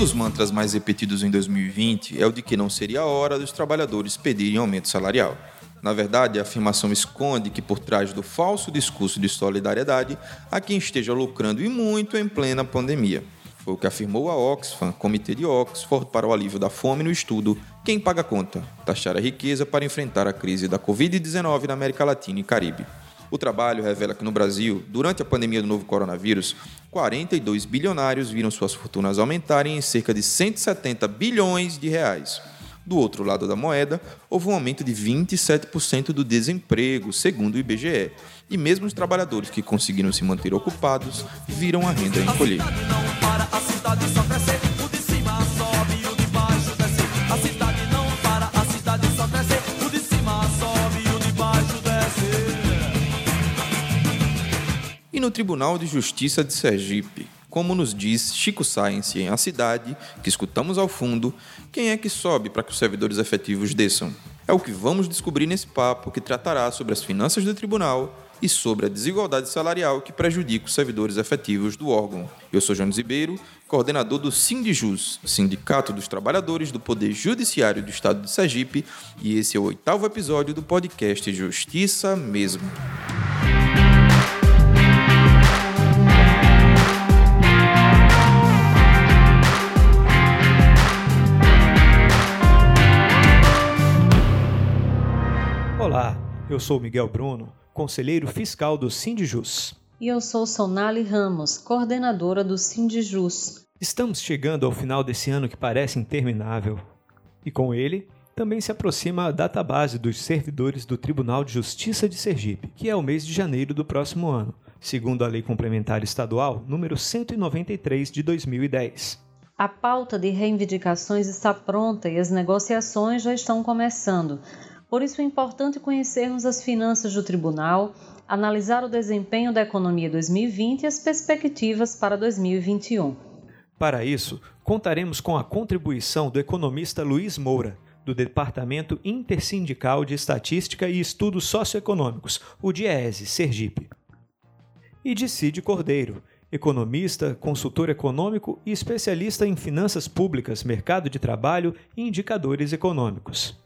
dos mantras mais repetidos em 2020 é o de que não seria a hora dos trabalhadores pedirem aumento salarial. Na verdade, a afirmação esconde que por trás do falso discurso de solidariedade há quem esteja lucrando e muito em plena pandemia. Foi o que afirmou a Oxfam, Comitê de Oxford para o Alívio da Fome, no estudo Quem Paga a Conta? Taxar a riqueza para enfrentar a crise da Covid-19 na América Latina e Caribe. O trabalho revela que no Brasil, durante a pandemia do novo coronavírus, 42 bilionários viram suas fortunas aumentarem em cerca de 170 bilhões de reais. Do outro lado da moeda, houve um aumento de 27% do desemprego, segundo o IBGE. E mesmo os trabalhadores que conseguiram se manter ocupados viram a renda encolher. E no Tribunal de Justiça de Sergipe, como nos diz Chico Science em A Cidade, que escutamos ao fundo, quem é que sobe para que os servidores efetivos desçam? É o que vamos descobrir nesse papo que tratará sobre as finanças do tribunal e sobre a desigualdade salarial que prejudica os servidores efetivos do órgão. Eu sou João Zibeiro, coordenador do Sindijus, Sindicato dos Trabalhadores do Poder Judiciário do Estado de Sergipe, e esse é o oitavo episódio do podcast Justiça Mesmo. Eu sou Miguel Bruno, conselheiro fiscal do Sindijus. E eu sou Sonali Ramos, coordenadora do Sindijus. Estamos chegando ao final desse ano que parece interminável. E com ele, também se aproxima a database dos servidores do Tribunal de Justiça de Sergipe, que é o mês de janeiro do próximo ano, segundo a Lei Complementar Estadual número 193 de 2010. A pauta de reivindicações está pronta e as negociações já estão começando por isso é importante conhecermos as finanças do tribunal, analisar o desempenho da economia 2020 e as perspectivas para 2021. Para isso, contaremos com a contribuição do economista Luiz Moura, do Departamento Intersindical de Estatística e Estudos Socioeconômicos, o DIESE, Sergipe. E de Cid Cordeiro, economista, consultor econômico e especialista em finanças públicas, mercado de trabalho e indicadores econômicos.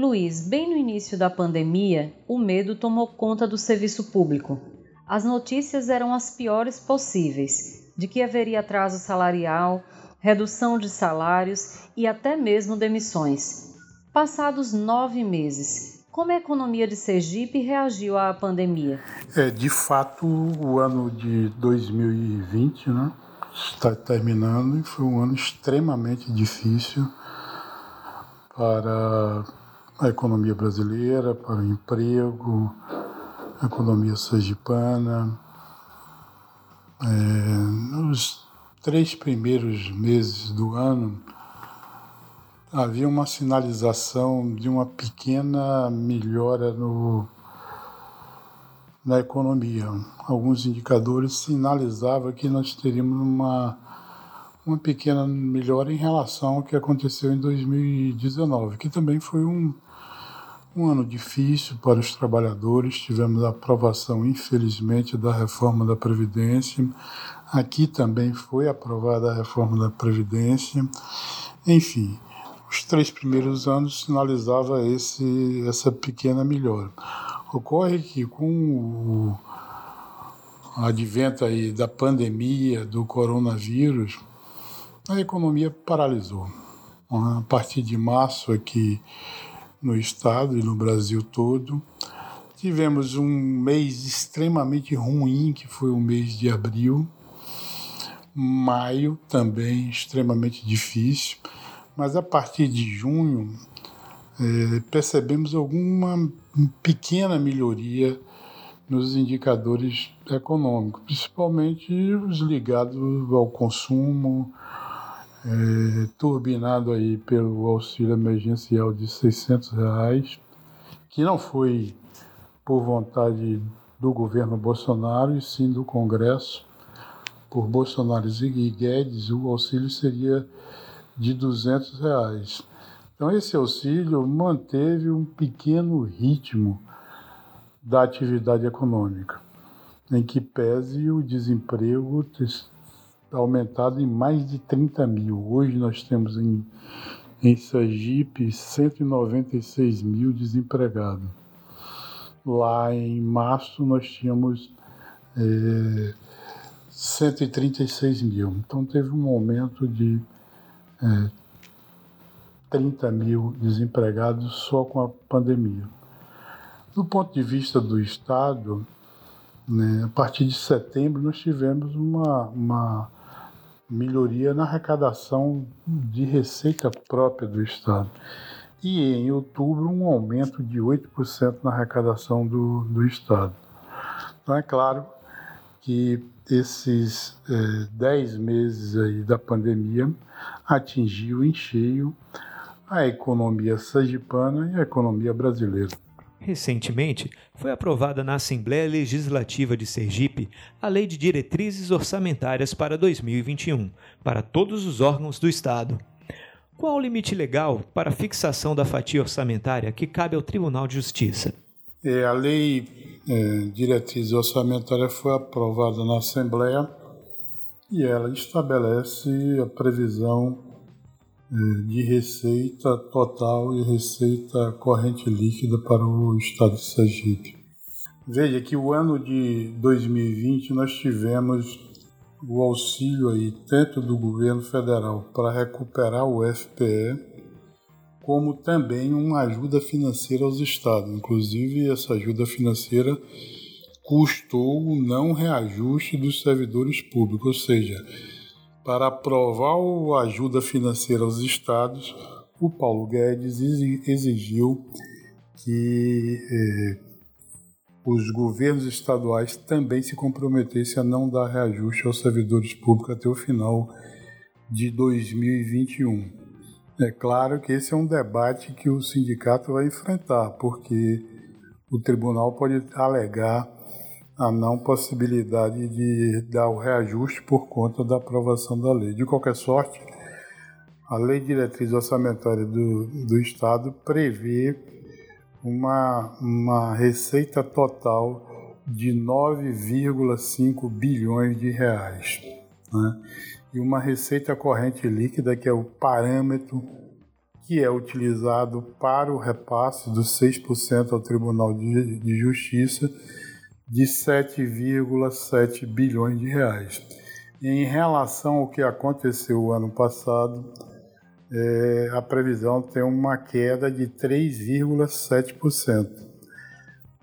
Luiz, bem no início da pandemia, o medo tomou conta do serviço público. As notícias eram as piores possíveis, de que haveria atraso salarial, redução de salários e até mesmo demissões. Passados nove meses, como a economia de Sergipe reagiu à pandemia? É, de fato, o ano de 2020 né, está terminando e foi um ano extremamente difícil para a economia brasileira, para o emprego, a economia sergipana. É, nos três primeiros meses do ano, havia uma sinalização de uma pequena melhora no, na economia. Alguns indicadores sinalizavam que nós teríamos uma uma pequena melhora em relação ao que aconteceu em 2019, que também foi um, um ano difícil para os trabalhadores. Tivemos a aprovação, infelizmente, da reforma da Previdência. Aqui também foi aprovada a reforma da Previdência. Enfim, os três primeiros anos sinalizava esse, essa pequena melhora. Ocorre que com o advento aí da pandemia do coronavírus, a economia paralisou. A partir de março aqui no estado e no Brasil todo, tivemos um mês extremamente ruim, que foi o mês de abril. Maio também extremamente difícil, mas a partir de junho é, percebemos alguma pequena melhoria nos indicadores econômicos, principalmente os ligados ao consumo, é, turbinado aí pelo auxílio emergencial de 600 reais, que não foi por vontade do governo Bolsonaro e sim do Congresso. Por Bolsonaro e Guedes, o auxílio seria de 200 reais. Então esse auxílio manteve um pequeno ritmo da atividade econômica, em que pese o desemprego aumentado em mais de 30 mil. Hoje nós temos em, em Sergipe 196 mil desempregados. Lá em março nós tínhamos é, 136 mil. Então teve um aumento de é, 30 mil desempregados só com a pandemia. Do ponto de vista do Estado, né, a partir de setembro nós tivemos uma, uma melhoria na arrecadação de receita própria do Estado. E em outubro, um aumento de 8% na arrecadação do, do Estado. Então, é claro que esses é, 10 meses aí da pandemia atingiu em cheio a economia sergipana e a economia brasileira. Recentemente, foi aprovada na Assembleia Legislativa de Sergipe a Lei de Diretrizes Orçamentárias para 2021, para todos os órgãos do Estado. Qual o limite legal para a fixação da fatia orçamentária que cabe ao Tribunal de Justiça? É, a Lei é, Diretrizes Orçamentárias foi aprovada na Assembleia e ela estabelece a previsão de receita total e receita corrente líquida para o estado de Sergipe. Veja que o ano de 2020 nós tivemos o auxílio aí tanto do governo federal para recuperar o FPE, como também uma ajuda financeira aos estados. Inclusive essa ajuda financeira custou o não reajuste dos servidores públicos, ou seja, para aprovar a ajuda financeira aos estados, o Paulo Guedes exigiu que eh, os governos estaduais também se comprometessem a não dar reajuste aos servidores públicos até o final de 2021. É claro que esse é um debate que o sindicato vai enfrentar, porque o tribunal pode alegar a não possibilidade de dar o reajuste por conta da aprovação da lei. De qualquer sorte, a Lei Diretriz Orçamentária do, do Estado prevê uma, uma receita total de 9,5 bilhões de reais. Né? E uma receita corrente líquida, que é o parâmetro que é utilizado para o repasse dos 6% ao Tribunal de, de Justiça de 7,7 bilhões de reais. Em relação ao que aconteceu ano passado, é, a previsão tem uma queda de 3,7%.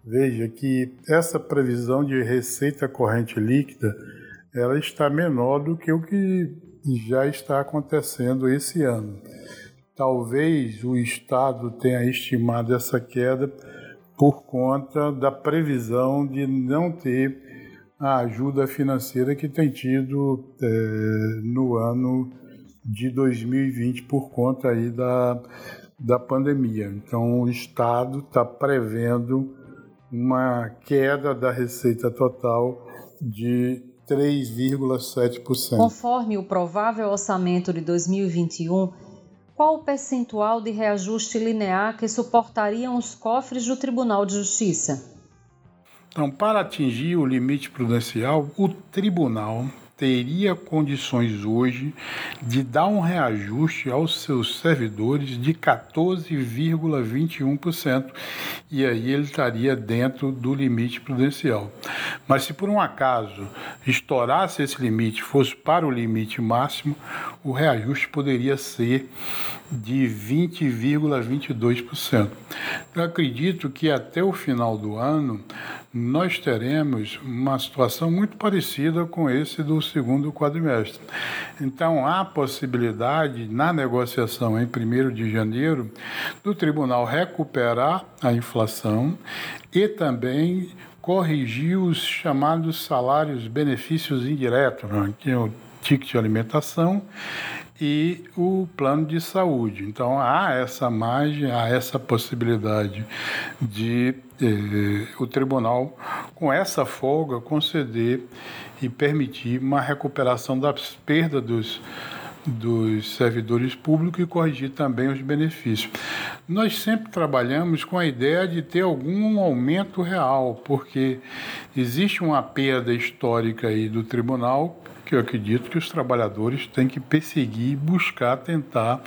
Veja que essa previsão de receita corrente líquida ela está menor do que o que já está acontecendo esse ano. Talvez o Estado tenha estimado essa queda por conta da previsão de não ter a ajuda financeira que tem tido é, no ano de 2020 por conta aí da, da pandemia. Então, o Estado está prevendo uma queda da receita total de 3,7%. Conforme o provável orçamento de 2021, qual o percentual de reajuste linear que suportariam os cofres do Tribunal de Justiça? Então, para atingir o limite prudencial, o tribunal teria condições hoje de dar um reajuste aos seus servidores de 14,21%, e aí ele estaria dentro do limite prudencial. Mas se por um acaso estourasse esse limite, fosse para o limite máximo, o reajuste poderia ser de 20,22%. Eu acredito que até o final do ano nós teremos uma situação muito parecida com esse do segundo quadrimestre. Então, há possibilidade, na negociação em 1 de janeiro, do tribunal recuperar a inflação e também corrigir os chamados salários benefícios indiretos, né? que é o ticket de alimentação e o plano de saúde. Então há essa margem, há essa possibilidade de eh, o tribunal, com essa folga, conceder e permitir uma recuperação das perdas dos, dos servidores públicos e corrigir também os benefícios. Nós sempre trabalhamos com a ideia de ter algum aumento real, porque existe uma perda histórica aí do tribunal que eu acredito que os trabalhadores têm que perseguir, buscar, tentar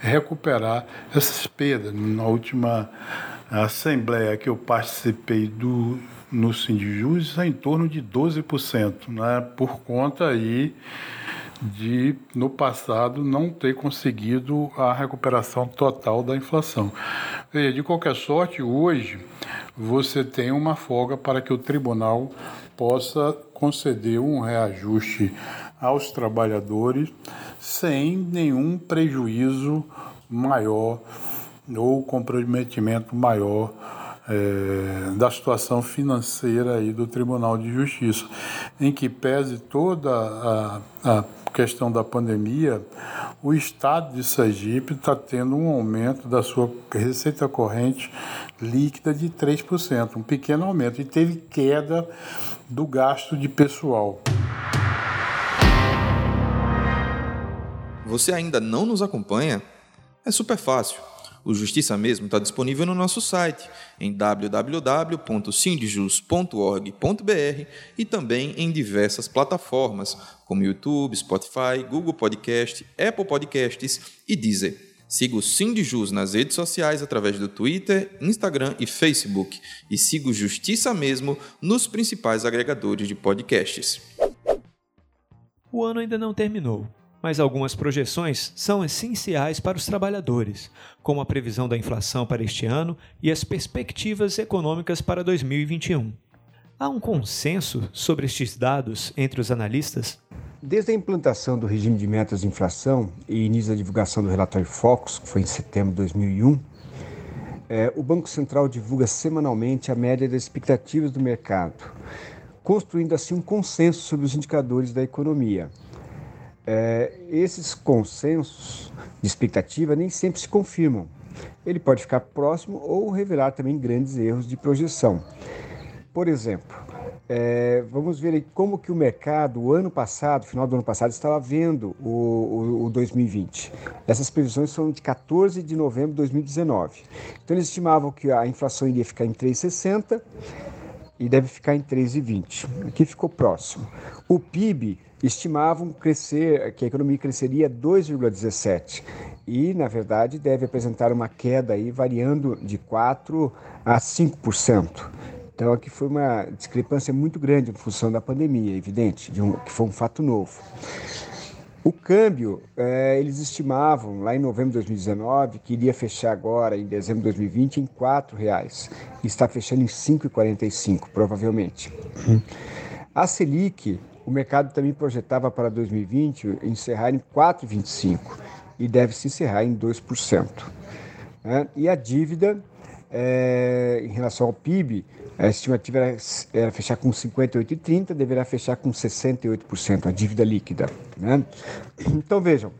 recuperar essas perdas. Na última assembleia que eu participei do no Sindijus é em torno de 12%, né, por conta aí de, no passado, não ter conseguido a recuperação total da inflação. De qualquer sorte, hoje você tem uma folga para que o tribunal possa conceder um reajuste aos trabalhadores sem nenhum prejuízo maior ou comprometimento maior é, da situação financeira aí do Tribunal de Justiça, em que pese toda a, a questão da pandemia, o Estado de Sergipe está tendo um aumento da sua receita corrente líquida de 3%, um pequeno aumento, e teve queda do gasto de pessoal. Você ainda não nos acompanha? É super fácil o Justiça Mesmo está disponível no nosso site, em www.sindjus.org.br e também em diversas plataformas, como YouTube, Spotify, Google Podcast, Apple Podcasts e Deezer. Siga o Sindjus nas redes sociais através do Twitter, Instagram e Facebook. E siga o Justiça Mesmo nos principais agregadores de podcasts. O ano ainda não terminou mas algumas projeções são essenciais para os trabalhadores, como a previsão da inflação para este ano e as perspectivas econômicas para 2021. Há um consenso sobre estes dados entre os analistas? Desde a implantação do regime de metas de inflação e início da divulgação do relatório Focus, que foi em setembro de 2001, é, o Banco Central divulga semanalmente a média das expectativas do mercado, construindo assim um consenso sobre os indicadores da economia. É, esses consensos de expectativa nem sempre se confirmam. Ele pode ficar próximo ou revelar também grandes erros de projeção. Por exemplo, é, vamos ver como que o mercado, o ano passado, final do ano passado, estava vendo o, o, o 2020. Essas previsões são de 14 de novembro de 2019. Então eles estimavam que a inflação iria ficar em 3,60 e deve ficar em 3,20. Aqui ficou próximo. O PIB estimavam crescer, que a economia cresceria 2,17 e, na verdade, deve apresentar uma queda aí variando de 4 a 5%. Então aqui foi uma discrepância muito grande em função da pandemia, evidente, de um, que foi um fato novo. O câmbio, é, eles estimavam lá em novembro de 2019 que iria fechar agora, em dezembro de 2020, em R$ 4,00. Está fechando em R$ 5,45, provavelmente. A Selic, o mercado também projetava para 2020 encerrar em 4,25 e deve se encerrar em 2%. Né? E a dívida, é, em relação ao PIB, a estimativa era, era fechar com 58,30, deverá fechar com 68%, a dívida líquida. Né? Então vejam,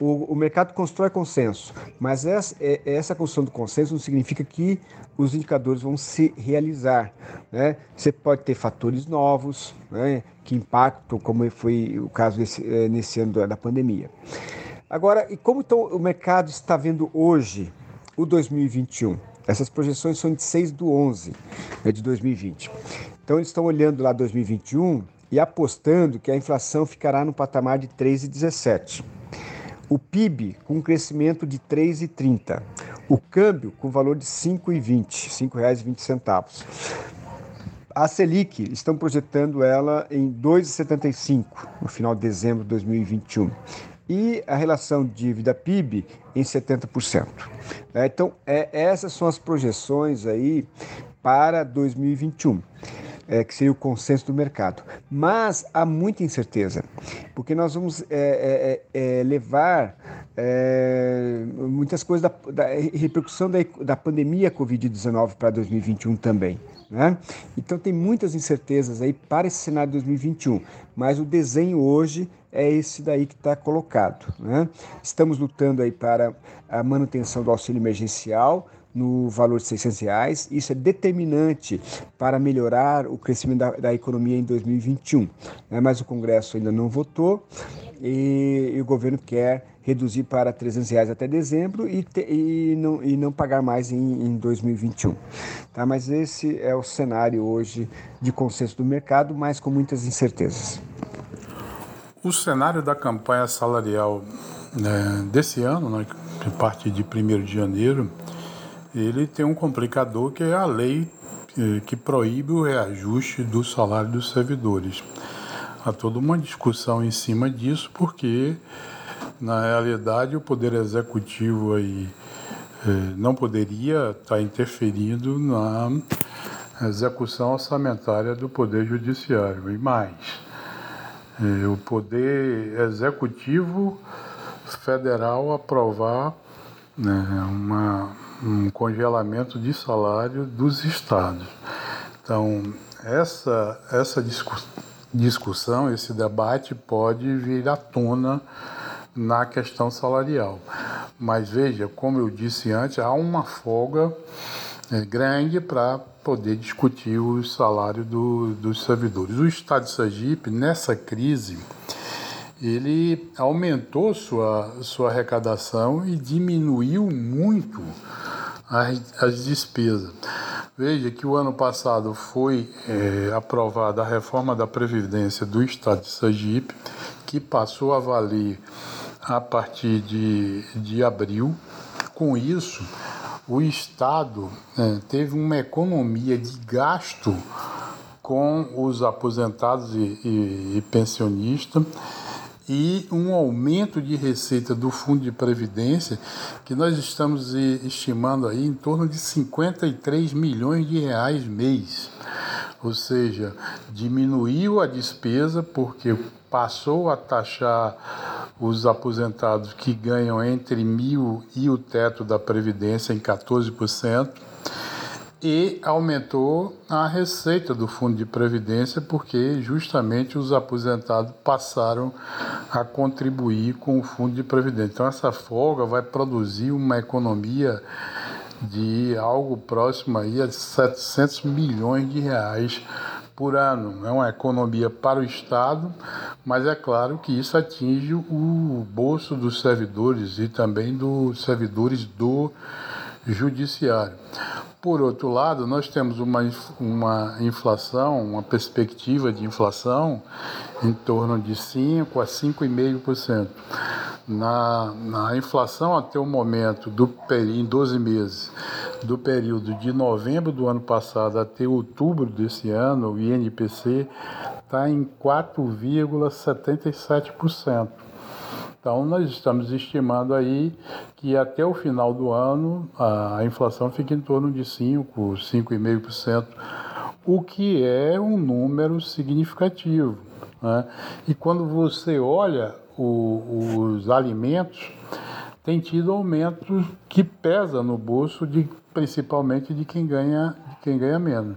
o, o, mercado constrói consenso, mas essa, é, essa construção do consenso não significa que os indicadores vão se realizar. Né? Você pode ter fatores novos né, que impactam, como foi o caso desse, é, nesse ano da pandemia. Agora, e como então o mercado está vendo hoje o 2021? Essas projeções são de 6 do 11 né, de 2020. Então, eles estão olhando lá 2021 e apostando que a inflação ficará no patamar de 3,17 o PIB com um crescimento de 3,30. O câmbio com valor de R$ 5,20, R$ 5,20. A Selic, estão projetando ela em 2,75 no final de dezembro de 2021. E a relação dívida-PIB em 70%. É, então, é, essas são as projeções aí para 2021 é, que seria o consenso do mercado. Mas há muita incerteza, porque nós vamos é, é, é, é levar é, muitas coisas da, da repercussão da, da pandemia Covid-19 para 2021 também. Né? Então tem muitas incertezas aí para esse cenário de 2021, mas o desenho hoje é esse daí que está colocado. Né? Estamos lutando aí para a manutenção do auxílio emergencial, no valor de 600 reais. Isso é determinante para melhorar o crescimento da, da economia em 2021. Né? Mas o Congresso ainda não votou e, e o governo quer reduzir para 300 reais até dezembro e, te, e, não, e não pagar mais em, em 2021. Tá? Mas esse é o cenário hoje de consenso do mercado, mas com muitas incertezas. O cenário da campanha salarial né, desse ano, né, que parte de 1 de janeiro, ele tem um complicador que é a lei eh, que proíbe o reajuste do salário dos servidores. Há toda uma discussão em cima disso, porque na realidade o Poder Executivo aí eh, não poderia estar interferindo na execução orçamentária do Poder Judiciário. E mais, eh, o Poder Executivo Federal aprovar né, uma, um congelamento de salário dos estados. Então, essa, essa discussão, esse debate pode vir à tona na questão salarial. Mas veja, como eu disse antes, há uma folga é, grande para poder discutir o salário do, dos servidores. O Estado de Sergipe, nessa crise, ele aumentou sua, sua arrecadação e diminuiu muito as, as despesas. Veja que o ano passado foi é, aprovada a reforma da Previdência do Estado de Sergipe, que passou a valer a partir de, de abril. Com isso, o Estado né, teve uma economia de gasto com os aposentados e, e, e pensionistas e um aumento de receita do Fundo de Previdência que nós estamos estimando aí em torno de 53 milhões de reais mês. Ou seja, diminuiu a despesa porque passou a taxar os aposentados que ganham entre mil e o teto da Previdência em 14%, e aumentou a receita do Fundo de Previdência, porque justamente os aposentados passaram a contribuir com o Fundo de Previdência. Então, essa folga vai produzir uma economia de algo próximo aí a 700 milhões de reais por ano. É uma economia para o Estado, mas é claro que isso atinge o bolso dos servidores e também dos servidores do judiciário. Por outro lado, nós temos uma, uma inflação, uma perspectiva de inflação em torno de 5% a 5,5%. Na, na inflação até o momento, do, em 12 meses, do período de novembro do ano passado até outubro desse ano, o INPC está em 4,77%. Então, nós estamos estimando aí que até o final do ano a inflação fique em torno de 5%, 5,5%, o que é um número significativo. Né? E quando você olha o, os alimentos, tem tido aumentos que pesa no bolso de principalmente de quem ganha quem ganha menos.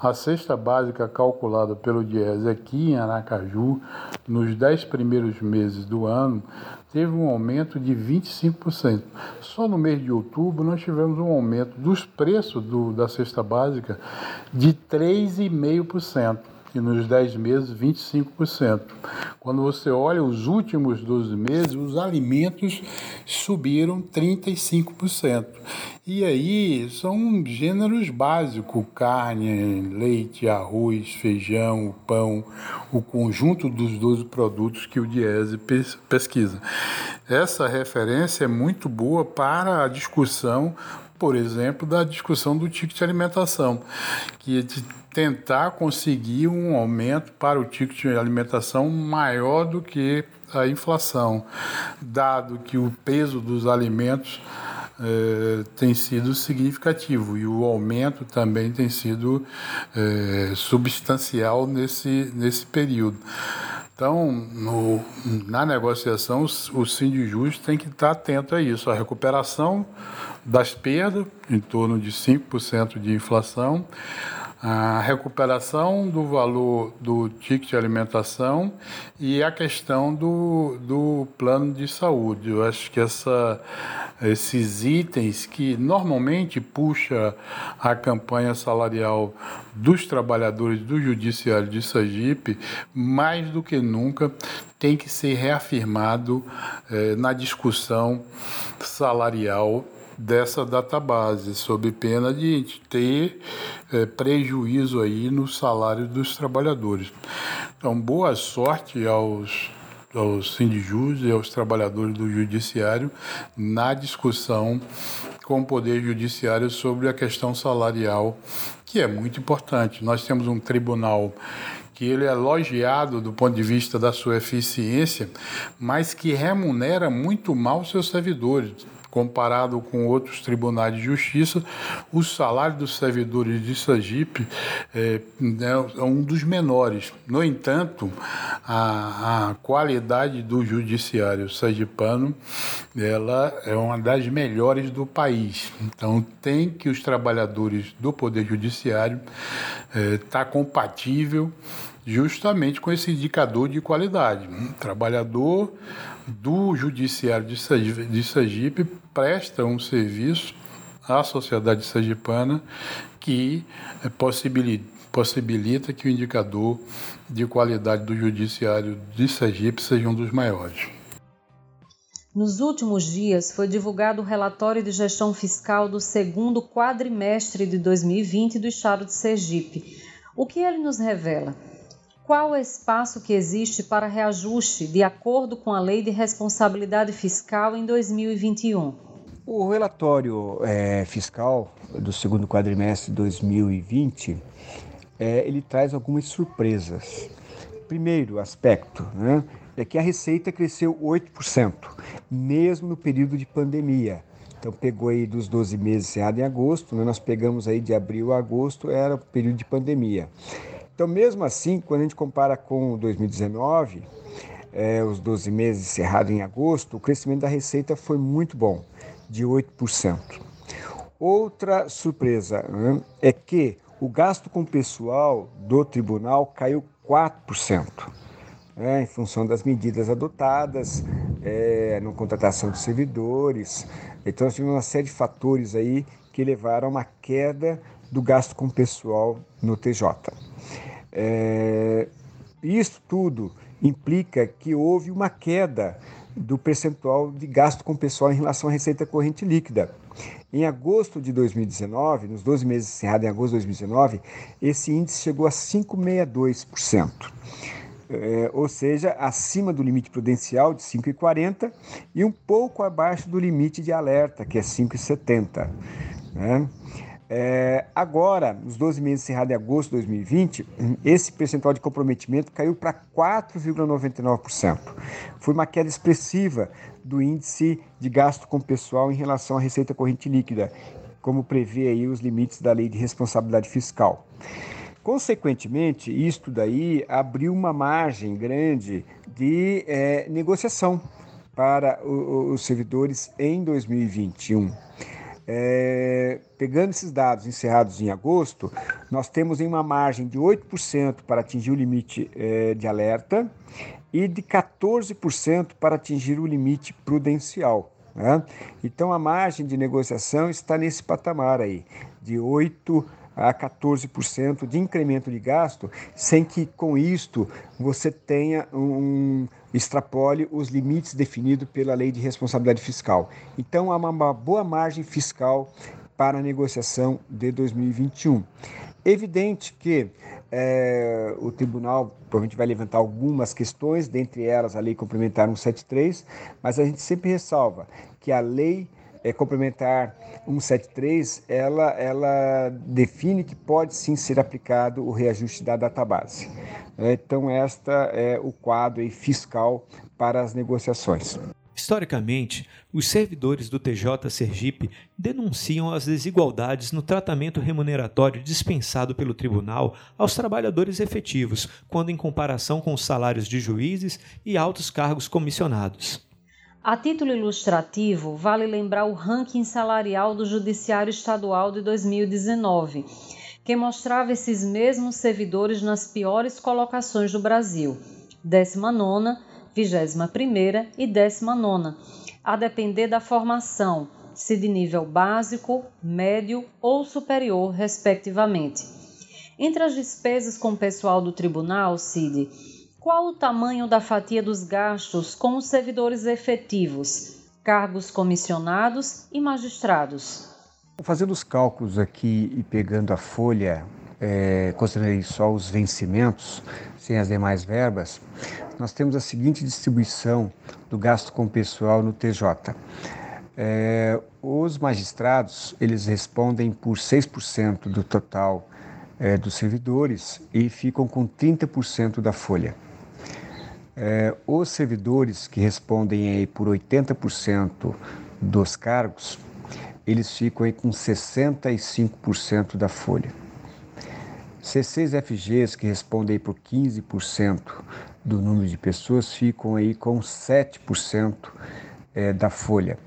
A cesta básica calculada pelo Diese aqui em Aracaju, nos 10 primeiros meses do ano, teve um aumento de 25%. Só no mês de outubro nós tivemos um aumento dos preços do, da cesta básica de 3,5% e nos 10 meses 25%. Quando você olha os últimos 12 meses, os alimentos subiram 35%. E aí são gêneros básicos: carne, leite, arroz, feijão, pão, o conjunto dos 12 produtos que o Diese pesquisa. Essa referência é muito boa para a discussão por exemplo, da discussão do ticket de alimentação, que é de tentar conseguir um aumento para o ticket de alimentação maior do que a inflação, dado que o peso dos alimentos eh, tem sido significativo e o aumento também tem sido eh, substancial nesse, nesse período. Então, no, na negociação, o Sindijus tem que estar atento a isso, a recuperação das perdas, em torno de 5% de inflação, a recuperação do valor do ticket de alimentação e a questão do, do plano de saúde. Eu acho que essa, esses itens que normalmente puxa a campanha salarial dos trabalhadores do Judiciário de Sergipe, mais do que nunca tem que ser reafirmado eh, na discussão salarial dessa database, sob pena de ter é, prejuízo aí no salário dos trabalhadores. Então, boa sorte aos aos sindijus e aos trabalhadores do judiciário na discussão com o poder judiciário sobre a questão salarial, que é muito importante. Nós temos um tribunal que ele é elogiado do ponto de vista da sua eficiência, mas que remunera muito mal seus servidores comparado com outros tribunais de justiça, o salário dos servidores de Sergipe é, é um dos menores. No entanto, a, a qualidade do judiciário sergipano ela é uma das melhores do país. Então, tem que os trabalhadores do Poder Judiciário estar é, tá compatível justamente com esse indicador de qualidade. Um trabalhador do Judiciário de Sergipe, presta um serviço à sociedade sergipana que eh, possibilita, possibilita que o indicador de qualidade do Judiciário de Sergipe seja um dos maiores. Nos últimos dias, foi divulgado o relatório de gestão fiscal do segundo quadrimestre de 2020 do Estado de Sergipe. O que ele nos revela? Qual o espaço que existe para reajuste de acordo com a Lei de Responsabilidade Fiscal em 2021? O relatório é, fiscal do segundo quadrimestre de 2020 é, ele traz algumas surpresas. Primeiro aspecto né, é que a receita cresceu 8%, mesmo no período de pandemia. Então pegou aí dos 12 meses encerrado em agosto, né, nós pegamos aí de abril a agosto, era o período de pandemia. Então, mesmo assim, quando a gente compara com 2019, é, os 12 meses encerrados em agosto, o crescimento da receita foi muito bom, de 8%. Outra surpresa né, é que o gasto com pessoal do tribunal caiu 4%. É, em função das medidas adotadas é, na contratação de servidores. Então, nós tivemos uma série de fatores aí que levaram a uma queda do gasto com pessoal no TJ. É, isso tudo implica que houve uma queda do percentual de gasto com pessoal em relação à receita corrente líquida. Em agosto de 2019, nos 12 meses encerrados em agosto de 2019, esse índice chegou a 5,62%. É, ou seja, acima do limite prudencial de 5,40 e um pouco abaixo do limite de alerta, que é 5,70. Né? É, agora, nos 12 meses encerrados em agosto de 2020, esse percentual de comprometimento caiu para 4,99%. Foi uma queda expressiva do índice de gasto com pessoal em relação à receita corrente líquida, como prevê aí os limites da lei de responsabilidade fiscal. Consequentemente, isto daí abriu uma margem grande de é, negociação para o, os servidores em 2021. É, pegando esses dados encerrados em agosto, nós temos em uma margem de 8% para atingir o limite é, de alerta e de 14% para atingir o limite prudencial. Né? Então a margem de negociação está nesse patamar aí, de 8% a 14% de incremento de gasto, sem que com isto você tenha um, extrapole os limites definidos pela Lei de Responsabilidade Fiscal. Então há uma boa margem fiscal para a negociação de 2021. Evidente que é, o tribunal provavelmente vai levantar algumas questões, dentre elas a Lei Complementar 173, mas a gente sempre ressalva que a lei é, complementar 173, ela, ela define que pode sim ser aplicado o reajuste da database. É, então, esta é o quadro fiscal para as negociações. Historicamente, os servidores do TJ Sergipe denunciam as desigualdades no tratamento remuneratório dispensado pelo tribunal aos trabalhadores efetivos, quando em comparação com os salários de juízes e altos cargos comissionados. A título ilustrativo, vale lembrar o ranking salarial do Judiciário Estadual de 2019, que mostrava esses mesmos servidores nas piores colocações do Brasil, 19, 21 e 19, a depender da formação, se de nível básico, médio ou superior, respectivamente. Entre as despesas com o pessoal do tribunal, Cid, qual o tamanho da fatia dos gastos com os servidores efetivos, cargos comissionados e magistrados? Fazendo os cálculos aqui e pegando a folha, é, considerando só os vencimentos, sem as demais verbas, nós temos a seguinte distribuição do gasto com pessoal no TJ. É, os magistrados, eles respondem por 6% do total é, dos servidores e ficam com 30% da folha. É, os servidores que respondem aí por 80% dos cargos, eles ficam aí com 65% da folha. C6FGs, que respondem aí por 15% do número de pessoas, ficam aí com 7% é, da folha.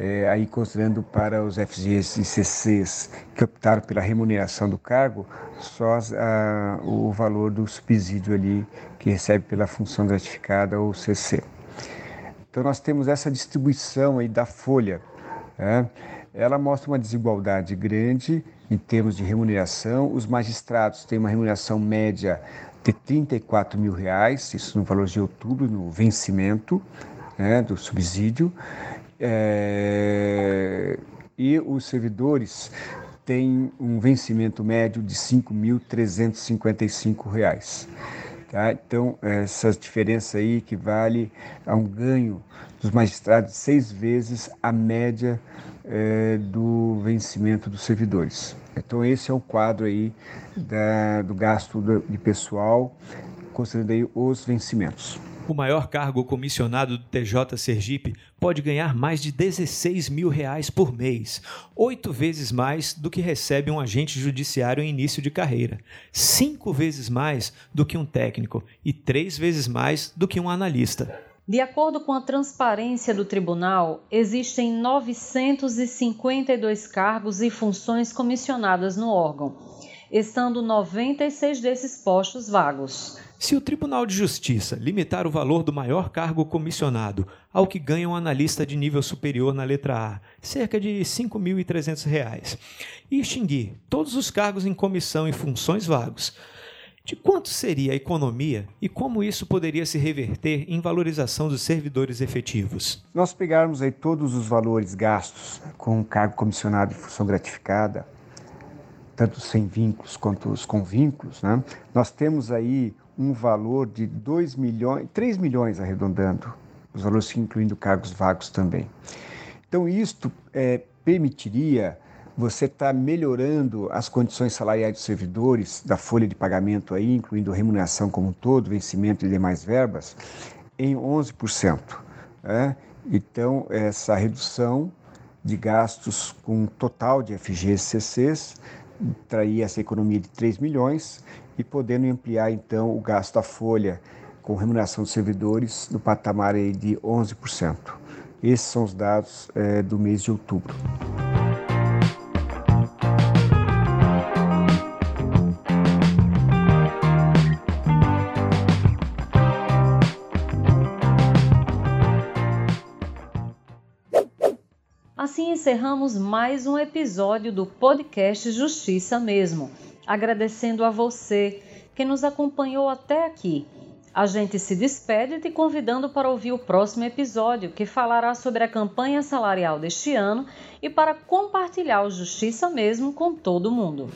É, aí considerando para os FGs e CCs que optaram pela remuneração do cargo, só a, o valor do subsídio ali que recebe pela função gratificada ou CC. Então nós temos essa distribuição aí da folha. Né? Ela mostra uma desigualdade grande em termos de remuneração. Os magistrados têm uma remuneração média de 34 mil reais, isso no valor de outubro, no vencimento né, do subsídio, é, e os servidores têm um vencimento médio de R$ 5.355. Tá? Então, essa diferença aí equivale a um ganho dos magistrados seis vezes a média é, do vencimento dos servidores. Então, esse é o quadro aí da, do gasto de pessoal, considerando aí os vencimentos. O maior cargo comissionado do TJ Sergipe pode ganhar mais de 16 mil reais por mês, oito vezes mais do que recebe um agente judiciário em início de carreira, cinco vezes mais do que um técnico e três vezes mais do que um analista. De acordo com a transparência do tribunal, existem 952 cargos e funções comissionadas no órgão, estando 96 desses postos vagos. Se o Tribunal de Justiça limitar o valor do maior cargo comissionado ao que ganha um analista de nível superior na letra A, cerca de R$ 5.300, e extinguir todos os cargos em comissão e funções vagos, de quanto seria a economia e como isso poderia se reverter em valorização dos servidores efetivos? Nós pegarmos aí todos os valores gastos com cargo comissionado e função gratificada, tanto sem vínculos quanto os com vínculos, né? nós temos aí um valor de 2 milhões, 3 milhões arredondando, os valores incluindo cargos vagos também. Então, isto é, permitiria você estar tá melhorando as condições salariais dos servidores, da folha de pagamento aí, incluindo remuneração como um todo, vencimento e demais verbas, em 11%. Né? Então, essa redução de gastos com total de FGs traria essa economia de 3 milhões e podendo ampliar então o gasto da folha com remuneração dos servidores no patamar de 11%. Esses são os dados é, do mês de outubro. Assim encerramos mais um episódio do podcast Justiça Mesmo agradecendo a você que nos acompanhou até aqui. A gente se despede te convidando para ouvir o próximo episódio, que falará sobre a campanha salarial deste ano e para compartilhar o Justiça mesmo com todo mundo.